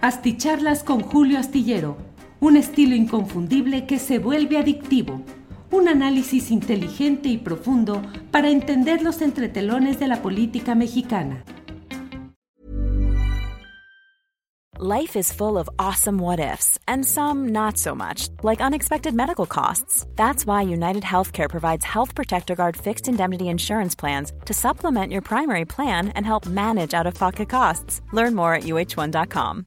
Asticharlas con Julio Astillero, un estilo inconfundible que se vuelve adictivo. Un análisis inteligente y profundo para entender los entretelones de la política mexicana. Life is full of awesome what ifs, and some not so much, like unexpected medical costs. That's why United Healthcare provides Health Protector Guard fixed indemnity insurance plans to supplement your primary plan and help manage out of pocket costs. Learn more at uh1.com.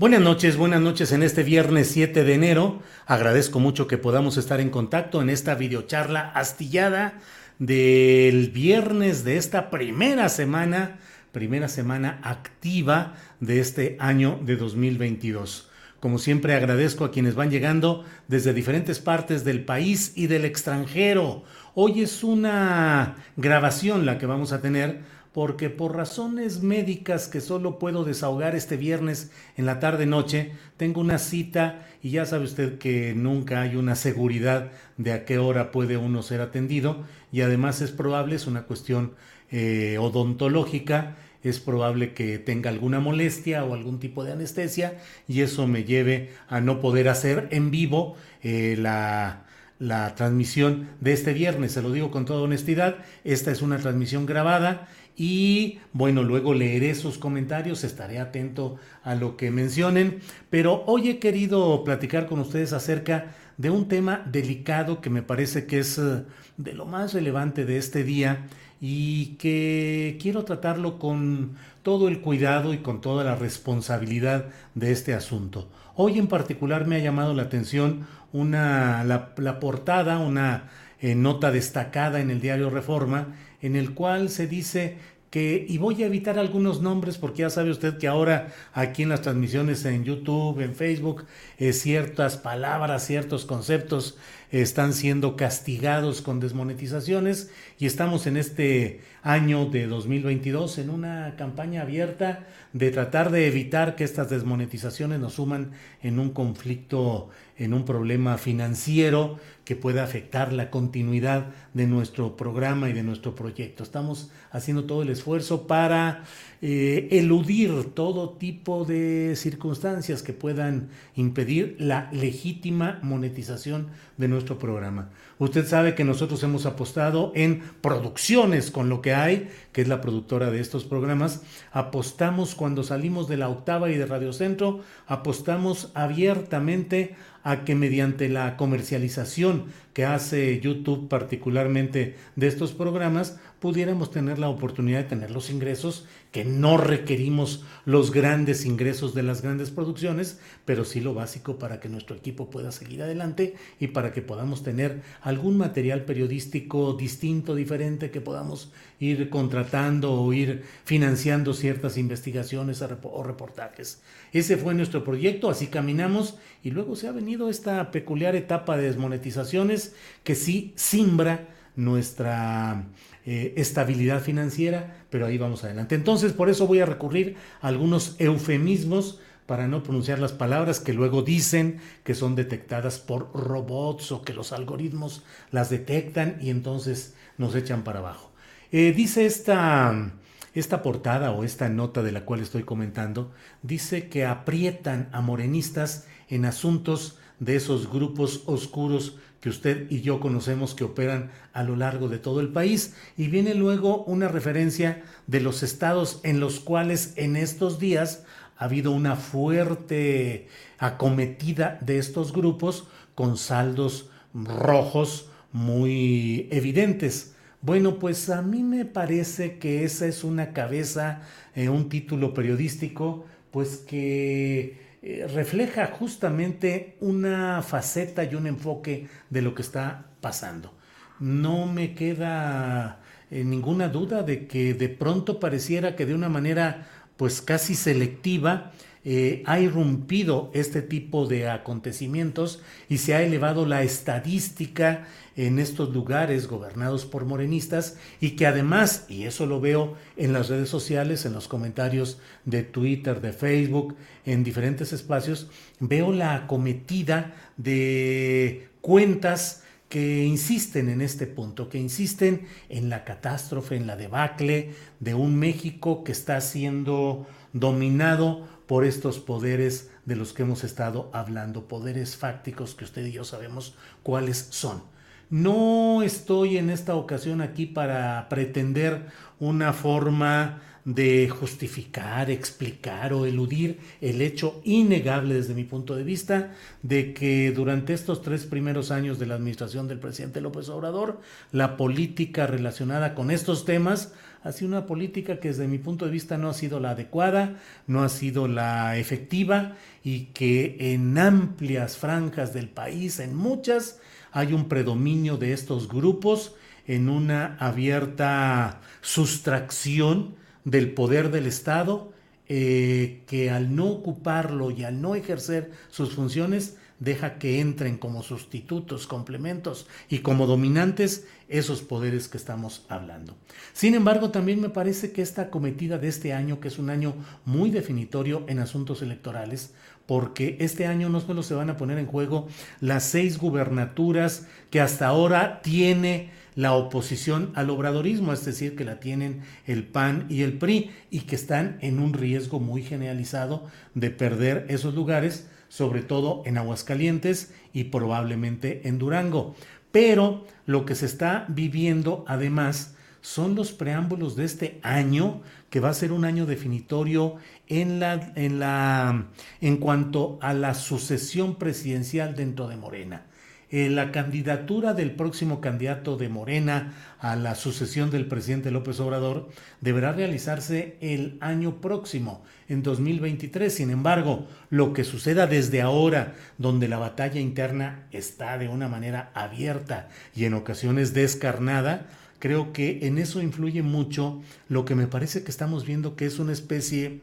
Buenas noches, buenas noches en este viernes 7 de enero. Agradezco mucho que podamos estar en contacto en esta videocharla astillada del viernes de esta primera semana, primera semana activa de este año de 2022. Como siempre agradezco a quienes van llegando desde diferentes partes del país y del extranjero. Hoy es una grabación la que vamos a tener porque por razones médicas que solo puedo desahogar este viernes en la tarde noche, tengo una cita y ya sabe usted que nunca hay una seguridad de a qué hora puede uno ser atendido y además es probable, es una cuestión eh, odontológica, es probable que tenga alguna molestia o algún tipo de anestesia y eso me lleve a no poder hacer en vivo eh, la, la transmisión de este viernes. Se lo digo con toda honestidad, esta es una transmisión grabada y bueno, luego leeré sus comentarios, estaré atento a lo que mencionen, pero hoy he querido platicar con ustedes acerca de un tema delicado que me parece que es eh, de lo más relevante de este día y que quiero tratarlo con todo el cuidado y con toda la responsabilidad de este asunto. Hoy en particular me ha llamado la atención una, la, portada, una eh, nota destacada en el diario Reforma, en el cual se dice que, y voy a evitar algunos nombres porque ya sabe usted que ahora aquí en las transmisiones en YouTube, en Facebook, eh, ciertas palabras, ciertos conceptos están siendo castigados con desmonetizaciones y estamos en este año de 2022 en una campaña abierta de tratar de evitar que estas desmonetizaciones nos suman en un conflicto, en un problema financiero que pueda afectar la continuidad de nuestro programa y de nuestro proyecto. Estamos haciendo todo el esfuerzo para eh, eludir todo tipo de circunstancias que puedan impedir la legítima monetización de nuestro programa. Usted sabe que nosotros hemos apostado en producciones con lo que hay, que es la productora de estos programas. Apostamos cuando salimos de la octava y de Radio Centro, apostamos abiertamente a que mediante la comercialización que hace YouTube particularmente de estos programas, pudiéramos tener la oportunidad de tener los ingresos que no requerimos los grandes ingresos de las grandes producciones, pero sí lo básico para que nuestro equipo pueda seguir adelante y para que podamos tener algún material periodístico distinto, diferente, que podamos ir contratando o ir financiando ciertas investigaciones o reportajes. Ese fue nuestro proyecto, así caminamos y luego se ha venido esta peculiar etapa de desmonetizaciones que sí simbra nuestra eh, estabilidad financiera, pero ahí vamos adelante. Entonces, por eso voy a recurrir a algunos eufemismos para no pronunciar las palabras que luego dicen que son detectadas por robots o que los algoritmos las detectan y entonces nos echan para abajo. Eh, dice esta, esta portada o esta nota de la cual estoy comentando, dice que aprietan a morenistas en asuntos de esos grupos oscuros que usted y yo conocemos que operan a lo largo de todo el país. Y viene luego una referencia de los estados en los cuales en estos días ha habido una fuerte acometida de estos grupos con saldos rojos muy evidentes. Bueno, pues a mí me parece que esa es una cabeza, eh, un título periodístico, pues que eh, refleja justamente una faceta y un enfoque de lo que está pasando. No me queda eh, ninguna duda de que de pronto pareciera que de una manera pues casi selectiva eh, ha irrumpido este tipo de acontecimientos y se ha elevado la estadística en estos lugares gobernados por morenistas y que además, y eso lo veo en las redes sociales, en los comentarios de Twitter, de Facebook, en diferentes espacios, veo la acometida de cuentas que insisten en este punto, que insisten en la catástrofe, en la debacle de un México que está siendo dominado por estos poderes de los que hemos estado hablando, poderes fácticos que usted y yo sabemos cuáles son. No estoy en esta ocasión aquí para pretender una forma de justificar, explicar o eludir el hecho innegable desde mi punto de vista de que durante estos tres primeros años de la administración del presidente López Obrador, la política relacionada con estos temas ha sido una política que desde mi punto de vista no ha sido la adecuada, no ha sido la efectiva y que en amplias franjas del país, en muchas, hay un predominio de estos grupos en una abierta sustracción del poder del Estado eh, que al no ocuparlo y al no ejercer sus funciones deja que entren como sustitutos, complementos y como dominantes esos poderes que estamos hablando. Sin embargo, también me parece que esta cometida de este año, que es un año muy definitorio en asuntos electorales, porque este año no solo se van a poner en juego las seis gubernaturas que hasta ahora tiene la oposición al obradorismo, es decir, que la tienen el PAN y el PRI y que están en un riesgo muy generalizado de perder esos lugares, sobre todo en Aguascalientes y probablemente en Durango. Pero lo que se está viviendo además son los preámbulos de este año, que va a ser un año definitorio en la en la en cuanto a la sucesión presidencial dentro de Morena. Eh, la candidatura del próximo candidato de Morena a la sucesión del presidente López Obrador deberá realizarse el año próximo, en 2023. Sin embargo, lo que suceda desde ahora, donde la batalla interna está de una manera abierta y en ocasiones descarnada, creo que en eso influye mucho lo que me parece que estamos viendo que es una especie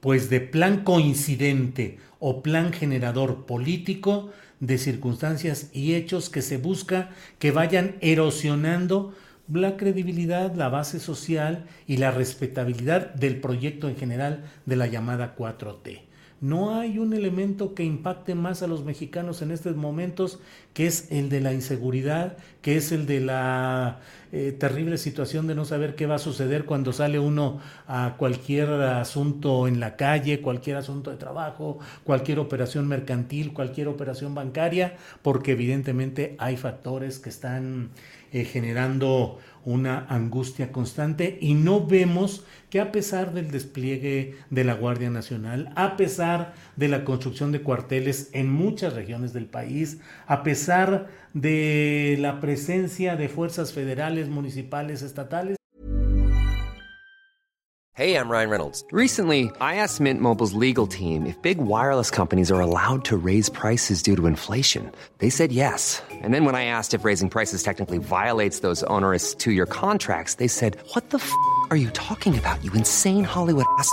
pues de plan coincidente o plan generador político de circunstancias y hechos que se busca que vayan erosionando la credibilidad, la base social y la respetabilidad del proyecto en general de la llamada 4T. No hay un elemento que impacte más a los mexicanos en estos momentos que es el de la inseguridad, que es el de la eh, terrible situación de no saber qué va a suceder cuando sale uno a cualquier asunto en la calle, cualquier asunto de trabajo, cualquier operación mercantil, cualquier operación bancaria, porque evidentemente hay factores que están eh, generando una angustia constante y no vemos que a pesar del despliegue de la Guardia Nacional, a pesar de la construcción de cuarteles en muchas regiones del país, a pesar de la presencia de fuerzas federales, municipales, estatales. Hey, I'm Ryan Reynolds. Recently, I asked Mint Mobile's legal team if big wireless companies are allowed to raise prices due to inflation. They said yes. And then when I asked if raising prices technically violates those onerous two-year contracts, they said, "What the f*** are you talking about? You insane Hollywood ass."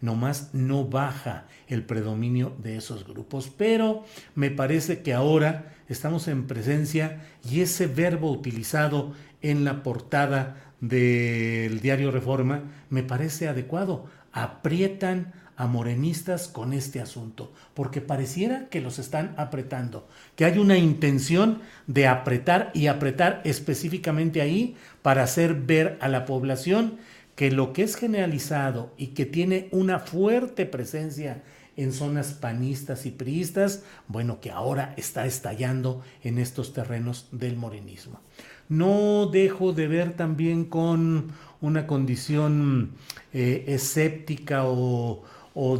Nomás no baja el predominio de esos grupos, pero me parece que ahora estamos en presencia y ese verbo utilizado en la portada del diario Reforma me parece adecuado. Aprietan a morenistas con este asunto, porque pareciera que los están apretando, que hay una intención de apretar y apretar específicamente ahí para hacer ver a la población que lo que es generalizado y que tiene una fuerte presencia en zonas panistas y priistas, bueno, que ahora está estallando en estos terrenos del morenismo. No dejo de ver también con una condición eh, escéptica o,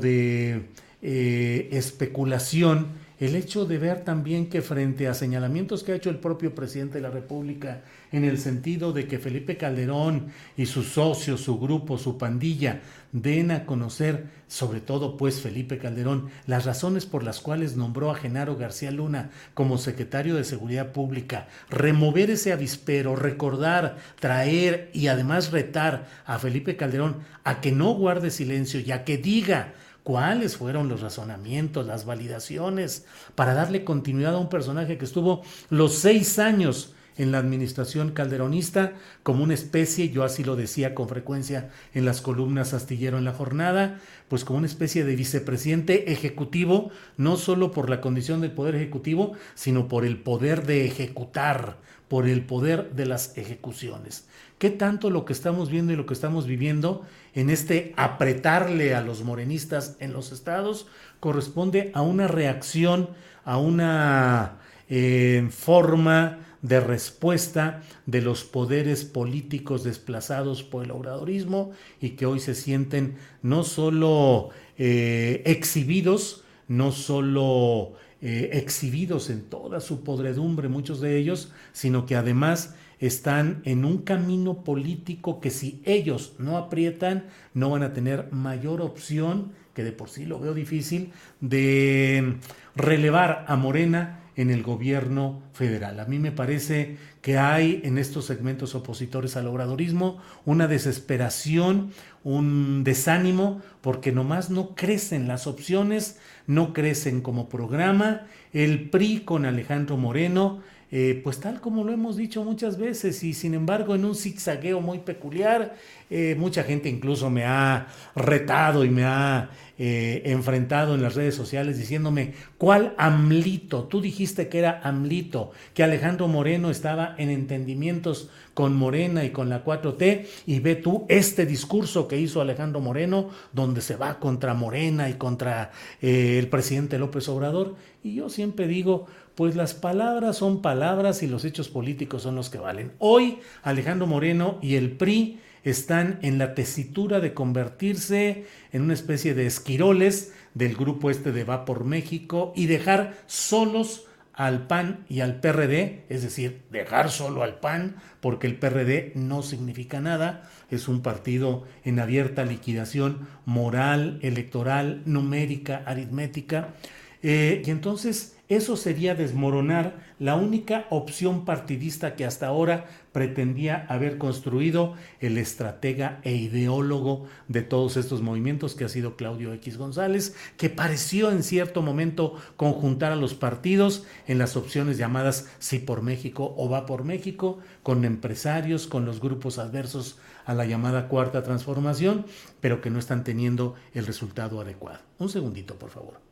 de eh, especulación el hecho de ver también que frente a señalamientos que ha hecho el propio presidente de la República en el sentido de que Felipe Calderón y sus socios, su grupo, su pandilla, den a conocer, sobre todo pues Felipe Calderón, las razones por las cuales nombró a Genaro García Luna como secretario de Seguridad Pública, remover ese avispero, recordar, traer y además retar a Felipe Calderón a que no guarde silencio y a que diga cuáles fueron los razonamientos, las validaciones para darle continuidad a un personaje que estuvo los seis años en la administración calderonista como una especie, yo así lo decía con frecuencia en las columnas astillero en la jornada, pues como una especie de vicepresidente ejecutivo, no solo por la condición del poder ejecutivo, sino por el poder de ejecutar, por el poder de las ejecuciones. ¿Qué tanto lo que estamos viendo y lo que estamos viviendo en este apretarle a los morenistas en los estados corresponde a una reacción, a una eh, forma de respuesta de los poderes políticos desplazados por el obradorismo y que hoy se sienten no solo eh, exhibidos, no solo eh, exhibidos en toda su podredumbre, muchos de ellos, sino que además están en un camino político que si ellos no aprietan, no van a tener mayor opción, que de por sí lo veo difícil, de relevar a Morena en el gobierno federal. A mí me parece que hay en estos segmentos opositores al obradorismo una desesperación, un desánimo, porque nomás no crecen las opciones, no crecen como programa. El PRI con Alejandro Moreno, eh, pues tal como lo hemos dicho muchas veces y sin embargo en un zigzagueo muy peculiar, eh, mucha gente incluso me ha retado y me ha eh, enfrentado en las redes sociales diciéndome, ¿cuál AMLito? Tú dijiste que era AMLito, que Alejandro Moreno estaba en entendimientos con Morena y con la 4T y ve tú este discurso que hizo Alejandro Moreno donde se va contra Morena y contra el presidente López Obrador. Y yo siempre digo, pues las palabras son palabras y los hechos políticos son los que valen. Hoy Alejandro Moreno y el PRI están en la tesitura de convertirse en una especie de esquiroles del grupo este de Va por México y dejar solos al PAN y al PRD, es decir, dejar solo al PAN, porque el PRD no significa nada, es un partido en abierta liquidación moral, electoral, numérica, aritmética, eh, y entonces eso sería desmoronar la única opción partidista que hasta ahora pretendía haber construido el estratega e ideólogo de todos estos movimientos que ha sido Claudio X González, que pareció en cierto momento conjuntar a los partidos en las opciones llamadas sí por México o va por México, con empresarios, con los grupos adversos a la llamada cuarta transformación, pero que no están teniendo el resultado adecuado. Un segundito, por favor.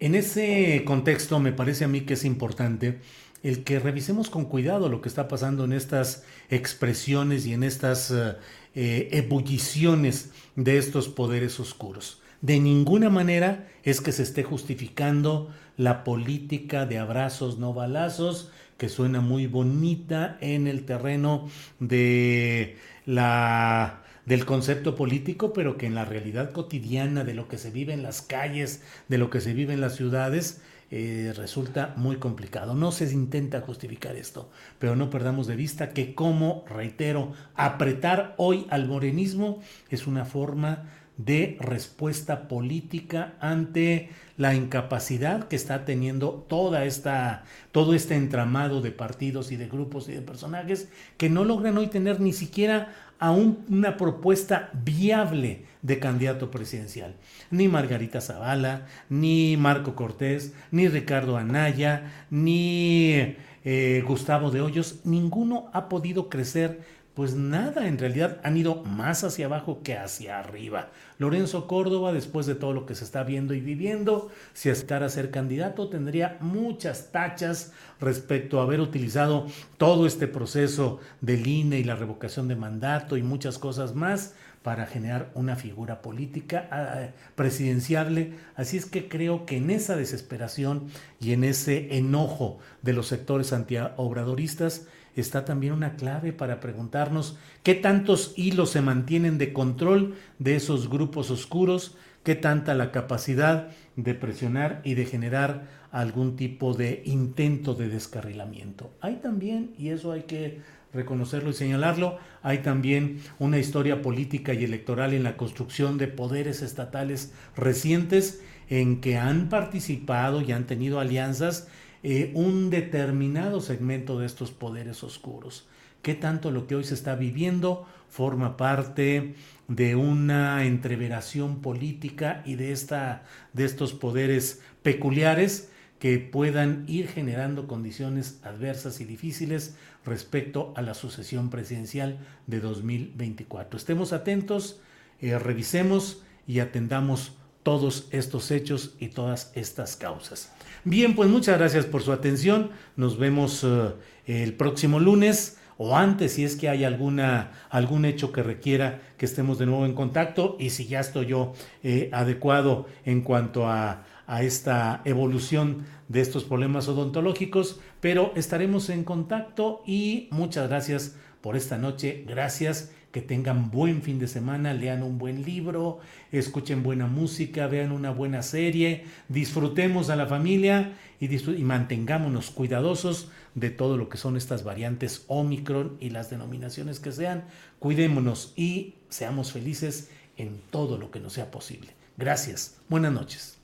En ese contexto me parece a mí que es importante el que revisemos con cuidado lo que está pasando en estas expresiones y en estas eh, ebulliciones de estos poderes oscuros. De ninguna manera es que se esté justificando la política de abrazos no balazos, que suena muy bonita en el terreno de la del concepto político, pero que en la realidad cotidiana de lo que se vive en las calles, de lo que se vive en las ciudades, eh, resulta muy complicado. No se intenta justificar esto, pero no perdamos de vista que como, reitero, apretar hoy al morenismo es una forma de respuesta política ante la incapacidad que está teniendo toda esta, todo este entramado de partidos y de grupos y de personajes que no logran hoy tener ni siquiera a una propuesta viable de candidato presidencial. Ni Margarita Zavala, ni Marco Cortés, ni Ricardo Anaya, ni eh, Gustavo de Hoyos, ninguno ha podido crecer pues nada, en realidad han ido más hacia abajo que hacia arriba. Lorenzo Córdoba, después de todo lo que se está viendo y viviendo, si aceptara ser candidato, tendría muchas tachas respecto a haber utilizado todo este proceso del INE y la revocación de mandato y muchas cosas más para generar una figura política ah, presidenciable. Así es que creo que en esa desesperación y en ese enojo de los sectores antiobradoristas, está también una clave para preguntarnos qué tantos hilos se mantienen de control de esos grupos oscuros, qué tanta la capacidad de presionar y de generar algún tipo de intento de descarrilamiento. Hay también, y eso hay que reconocerlo y señalarlo, hay también una historia política y electoral en la construcción de poderes estatales recientes en que han participado y han tenido alianzas eh, un determinado segmento de estos poderes oscuros. ¿Qué tanto lo que hoy se está viviendo forma parte de una entreveración política y de, esta, de estos poderes peculiares que puedan ir generando condiciones adversas y difíciles respecto a la sucesión presidencial de 2024. Estemos atentos, eh, revisemos y atendamos todos estos hechos y todas estas causas. Bien, pues muchas gracias por su atención. Nos vemos eh, el próximo lunes o antes si es que hay alguna, algún hecho que requiera que estemos de nuevo en contacto y si ya estoy yo eh, adecuado en cuanto a, a esta evolución de estos problemas odontológicos, pero estaremos en contacto y muchas gracias por esta noche. Gracias que tengan buen fin de semana, lean un buen libro, escuchen buena música, vean una buena serie, disfrutemos a la familia y, mantengámonos cuidadosos de todo lo que son estas variantes Omicron y las denominaciones que sean. Cuidémonos y seamos felices en todo lo que nos sea posible. Gracias. Buenas noches.